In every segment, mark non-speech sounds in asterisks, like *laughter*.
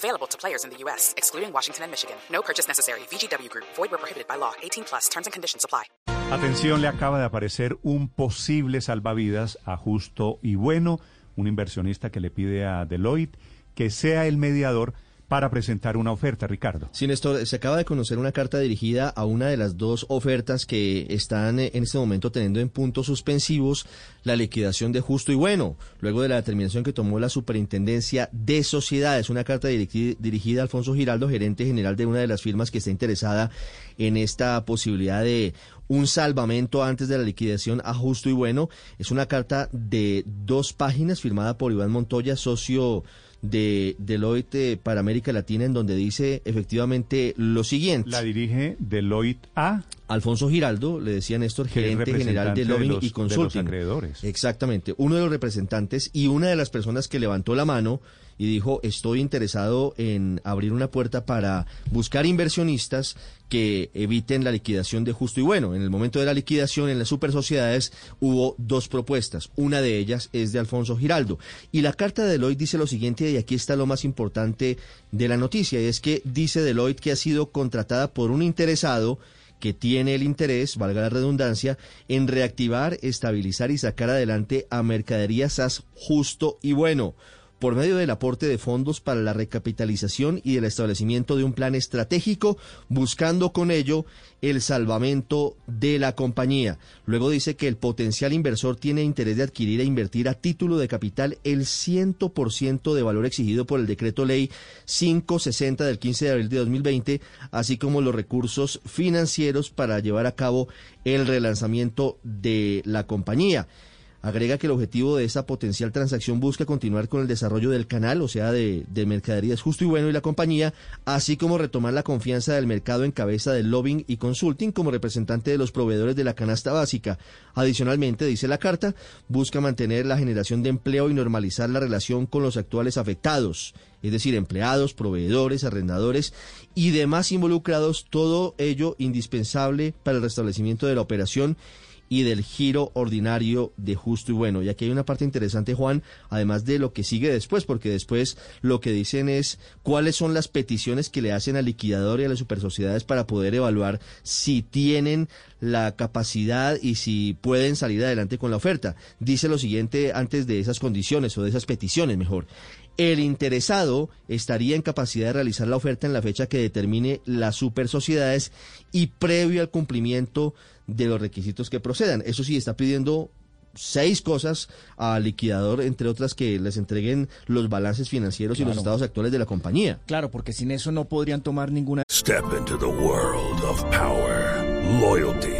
Available to players in the U.S., excluding Washington and Michigan. No purchase necessary. VGW Group. Void where prohibited by law. 18 plus. Terms and conditions apply. Atención, le acaba de aparecer un posible salvavidas a justo y bueno, un inversionista que le pide a Deloitte que sea el mediador para presentar una oferta, Ricardo. Sí, Néstor, se acaba de conocer una carta dirigida a una de las dos ofertas que están eh, en este momento teniendo en puntos suspensivos la liquidación de justo y bueno, luego de la determinación que tomó la Superintendencia de Sociedades, una carta dirigida a Alfonso Giraldo, gerente general de una de las firmas que está interesada en esta posibilidad de un salvamento antes de la liquidación a justo y bueno. Es una carta de dos páginas firmada por Iván Montoya, socio de Deloitte para América Latina, en donde dice efectivamente lo siguiente. La dirige Deloitte a Alfonso Giraldo, le decía Néstor, gerente general de Lobbying y Consulting. acreedores. Exactamente, uno de los representantes y una de las personas que levantó la mano y dijo, estoy interesado en abrir una puerta para buscar inversionistas que eviten la liquidación de justo y bueno. En el momento de la liquidación en las super sociedades hubo dos propuestas. Una de ellas es de Alfonso Giraldo. Y la carta de Deloitte dice lo siguiente, y aquí está lo más importante de la noticia, y es que dice Deloitte que ha sido contratada por un interesado que tiene el interés, valga la redundancia, en reactivar, estabilizar y sacar adelante a mercaderías SAS justo y bueno por medio del aporte de fondos para la recapitalización y el establecimiento de un plan estratégico, buscando con ello el salvamento de la compañía. Luego dice que el potencial inversor tiene interés de adquirir e invertir a título de capital el 100% de valor exigido por el decreto ley 560 del 15 de abril de 2020, así como los recursos financieros para llevar a cabo el relanzamiento de la compañía. Agrega que el objetivo de esta potencial transacción busca continuar con el desarrollo del canal, o sea, de, mercaderías justo y bueno y la compañía, así como retomar la confianza del mercado en cabeza del lobbying y consulting como representante de los proveedores de la canasta básica. Adicionalmente, dice la carta, busca mantener la generación de empleo y normalizar la relación con los actuales afectados, es decir, empleados, proveedores, arrendadores y demás involucrados, todo ello indispensable para el restablecimiento de la operación y del giro ordinario de justo y bueno. Y aquí hay una parte interesante, Juan, además de lo que sigue después, porque después lo que dicen es cuáles son las peticiones que le hacen al liquidador y a las supersociedades para poder evaluar si tienen la capacidad y si pueden salir adelante con la oferta. Dice lo siguiente antes de esas condiciones o de esas peticiones, mejor. El interesado estaría en capacidad de realizar la oferta en la fecha que determine las supersociedades y previo al cumplimiento de los requisitos que procedan. Eso sí, está pidiendo seis cosas al liquidador, entre otras que les entreguen los balances financieros y los estados actuales de la compañía. Claro, porque sin eso no podrían tomar ninguna. Step into the world of power, loyalty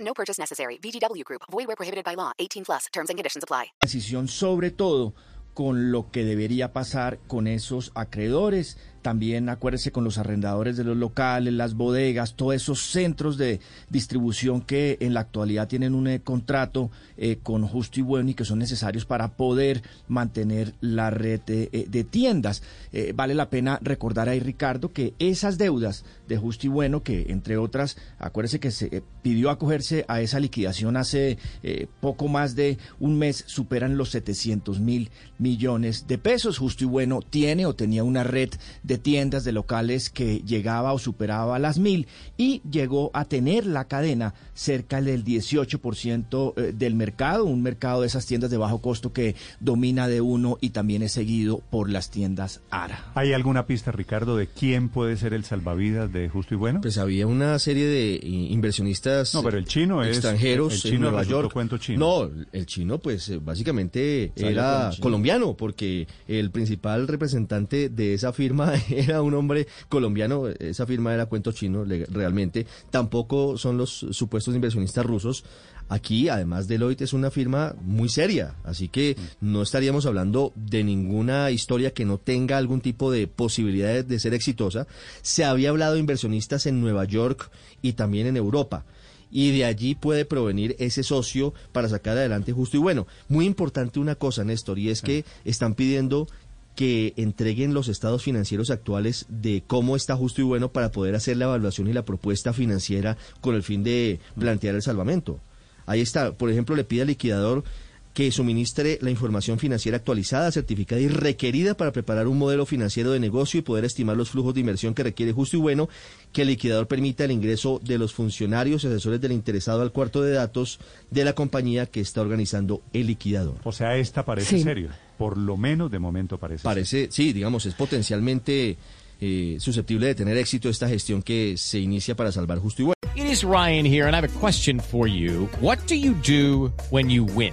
No purchase necessary. VGW Group. Void where prohibited by law. 18 plus. Terms and conditions apply. Decisión sobre todo con lo que debería pasar con esos acreedores también acuérdese con los arrendadores de los locales, las bodegas, todos esos centros de distribución que en la actualidad tienen un eh, contrato eh, con justo y bueno y que son necesarios para poder mantener la red de, eh, tiendas. vale la pena recordar ahí, Ricardo, que esas deudas de justo y bueno, que entre otras, acuérdese que se pidió acogerse a esa liquidación hace poco más de un mes, superan los 700 mil millones de pesos. Justo y bueno tiene o tenía una red de tiendas, de locales que llegaba o superaba las mil y llegó a tener la cadena cerca del 18% eh, del mercado, un mercado de esas tiendas de bajo costo que domina de uno y también es seguido por las tiendas ARA. ¿Hay alguna pista, Ricardo, de quién puede ser el salvavidas de Justo y Bueno? Pues había una serie de eh, inversionistas no, pero el chino es, extranjeros el chino en Nueva York. Cuento chino. No, el chino pues eh, básicamente era colombiano porque el principal representante de esa firma *laughs* era un hombre colombiano, esa firma era cuento chino realmente, tampoco son los supuestos inversionistas rusos. Aquí, además, Deloitte es una firma muy seria, así que no estaríamos hablando de ninguna historia que no tenga algún tipo de posibilidad de ser exitosa. Se había hablado de inversionistas en Nueva York y también en Europa y de allí puede provenir ese socio para sacar adelante justo y bueno. Muy importante una cosa, Néstor, y es que están pidiendo que entreguen los estados financieros actuales de cómo está justo y bueno para poder hacer la evaluación y la propuesta financiera con el fin de plantear el salvamento. Ahí está, por ejemplo, le pide al liquidador que suministre la información financiera actualizada, certificada y requerida para preparar un modelo financiero de negocio y poder estimar los flujos de inversión que requiere justo y bueno, que el liquidador permita el ingreso de los funcionarios y asesores del interesado al cuarto de datos de la compañía que está organizando el liquidador. O sea, esta parece serio, por lo menos de momento parece. Parece, sí, digamos, es potencialmente eh, susceptible de tener éxito esta gestión que se inicia para salvar justo y bueno. It is Ryan here and I have a question for you. What do you do when you win?